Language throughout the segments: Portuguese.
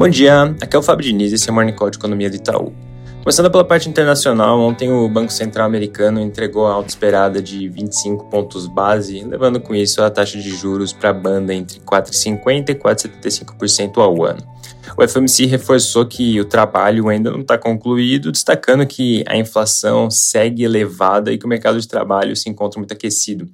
Bom dia, aqui é o Fábio Diniz e esse é o Morning Call de Economia do Itaú. Começando pela parte internacional, ontem o Banco Central americano entregou a alta esperada de 25 pontos base, levando com isso a taxa de juros para a banda entre 4,50% e 4,75% ao ano. O FOMC reforçou que o trabalho ainda não está concluído, destacando que a inflação segue elevada e que o mercado de trabalho se encontra muito aquecido.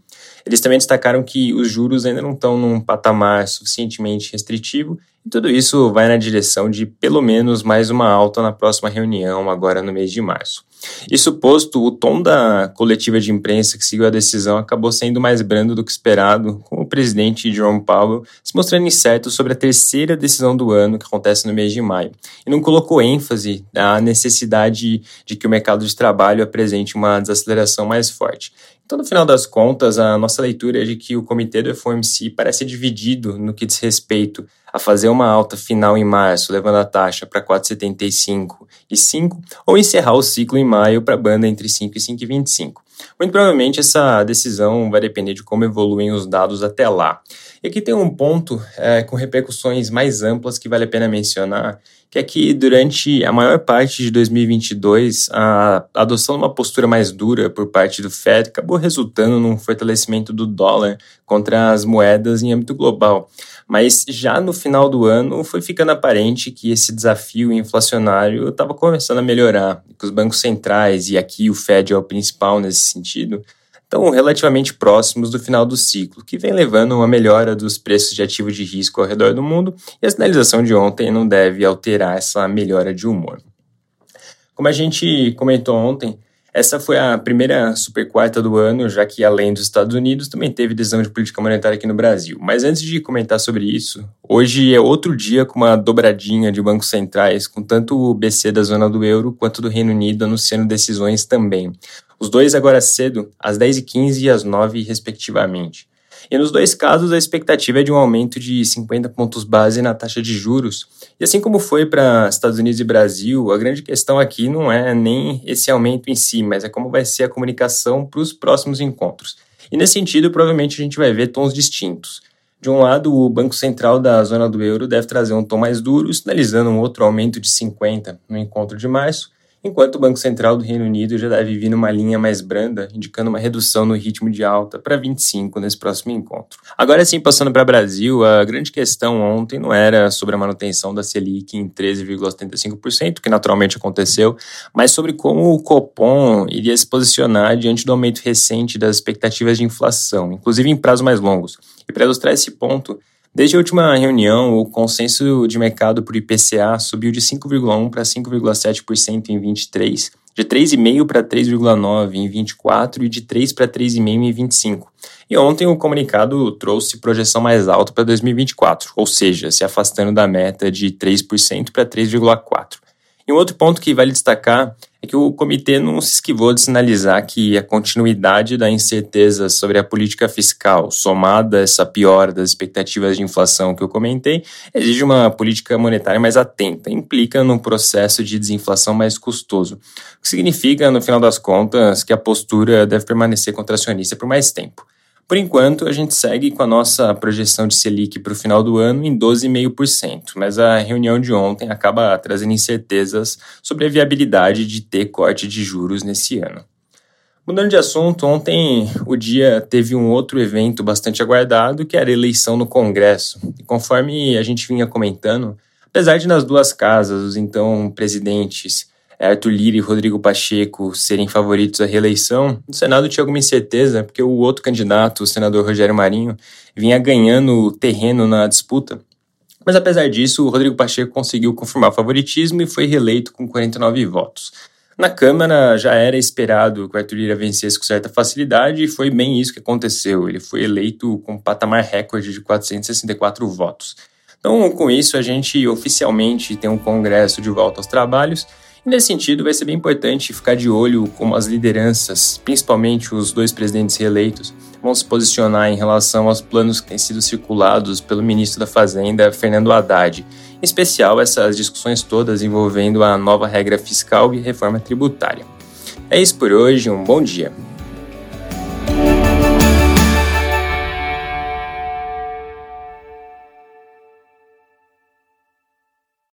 Eles também destacaram que os juros ainda não estão num patamar suficientemente restritivo e tudo isso vai na direção de pelo menos mais uma alta na próxima reunião, agora no mês de março. Isso posto, o tom da coletiva de imprensa que seguiu a decisão acabou sendo mais brando do que esperado, com o presidente Jerome Powell se mostrando incerto sobre a terceira decisão do ano, que acontece no mês de maio, e não colocou ênfase na necessidade de que o mercado de trabalho apresente uma desaceleração mais forte. Então, no final das contas, a nossa leitura é de que o comitê do FOMC parece dividido no que diz respeito a fazer uma alta final em março, levando a taxa para 4,75 e 5, ou encerrar o ciclo em maio para a banda entre 5 e 5,25. Muito provavelmente essa decisão vai depender de como evoluem os dados até lá. E aqui tem um ponto é, com repercussões mais amplas que vale a pena mencionar, que é que durante a maior parte de 2022, a adoção de uma postura mais dura por parte do Fed acabou resultando num fortalecimento do dólar contra as moedas em âmbito global. Mas já no final do ano foi ficando aparente que esse desafio inflacionário estava começando a melhorar, que os bancos centrais, e aqui o Fed é o principal nesse sentido, estão relativamente próximos do final do ciclo, que vem levando a uma melhora dos preços de ativos de risco ao redor do mundo, e a sinalização de ontem não deve alterar essa melhora de humor. Como a gente comentou ontem, essa foi a primeira super quarta do ano, já que além dos Estados Unidos também teve decisão de política monetária aqui no Brasil. Mas antes de comentar sobre isso, hoje é outro dia com uma dobradinha de bancos centrais, com tanto o BC da zona do euro quanto do Reino Unido anunciando decisões também. Os dois agora cedo, às 10h15 e às 9 respectivamente. E nos dois casos, a expectativa é de um aumento de 50 pontos base na taxa de juros. E assim como foi para Estados Unidos e Brasil, a grande questão aqui não é nem esse aumento em si, mas é como vai ser a comunicação para os próximos encontros. E nesse sentido, provavelmente a gente vai ver tons distintos. De um lado, o Banco Central da zona do euro deve trazer um tom mais duro, sinalizando um outro aumento de 50 no encontro de março, enquanto o Banco Central do Reino Unido já deve vir numa linha mais branda, indicando uma redução no ritmo de alta para 25 nesse próximo encontro. Agora sim, passando para o Brasil, a grande questão ontem não era sobre a manutenção da Selic em 13,75%, que naturalmente aconteceu, mas sobre como o Copom iria se posicionar diante do aumento recente das expectativas de inflação, inclusive em prazos mais longos. E para ilustrar esse ponto, Desde a última reunião, o consenso de mercado por IPCA subiu de 5,1% para 5,7% em 23, de 3,5% para 3,9% em 24 e de 3% para 3,5% em 25. E ontem o comunicado trouxe projeção mais alta para 2024, ou seja, se afastando da meta de 3% para 3,4%. E um outro ponto que vale destacar que o comitê não se esquivou de sinalizar que a continuidade da incerteza sobre a política fiscal, somada a essa piora das expectativas de inflação que eu comentei, exige uma política monetária mais atenta, implica num processo de desinflação mais custoso, o que significa, no final das contas, que a postura deve permanecer contracionista por mais tempo. Por enquanto, a gente segue com a nossa projeção de Selic para o final do ano em 12,5%, mas a reunião de ontem acaba trazendo incertezas sobre a viabilidade de ter corte de juros nesse ano. Mudando de assunto, ontem o dia teve um outro evento bastante aguardado, que era a eleição no Congresso. E conforme a gente vinha comentando, apesar de nas duas casas os então presidentes Arthur Lira e Rodrigo Pacheco serem favoritos à reeleição, o Senado tinha alguma incerteza, porque o outro candidato, o senador Rogério Marinho, vinha ganhando terreno na disputa. Mas apesar disso, o Rodrigo Pacheco conseguiu confirmar o favoritismo e foi reeleito com 49 votos. Na Câmara já era esperado que o Arthur Lira vencesse com certa facilidade e foi bem isso que aconteceu. Ele foi eleito com um patamar recorde de 464 votos. Então, com isso, a gente oficialmente tem um Congresso de volta aos trabalhos nesse sentido, vai ser bem importante ficar de olho como as lideranças, principalmente os dois presidentes reeleitos, vão se posicionar em relação aos planos que têm sido circulados pelo ministro da Fazenda, Fernando Haddad. Em especial, essas discussões todas envolvendo a nova regra fiscal e reforma tributária. É isso por hoje, um bom dia.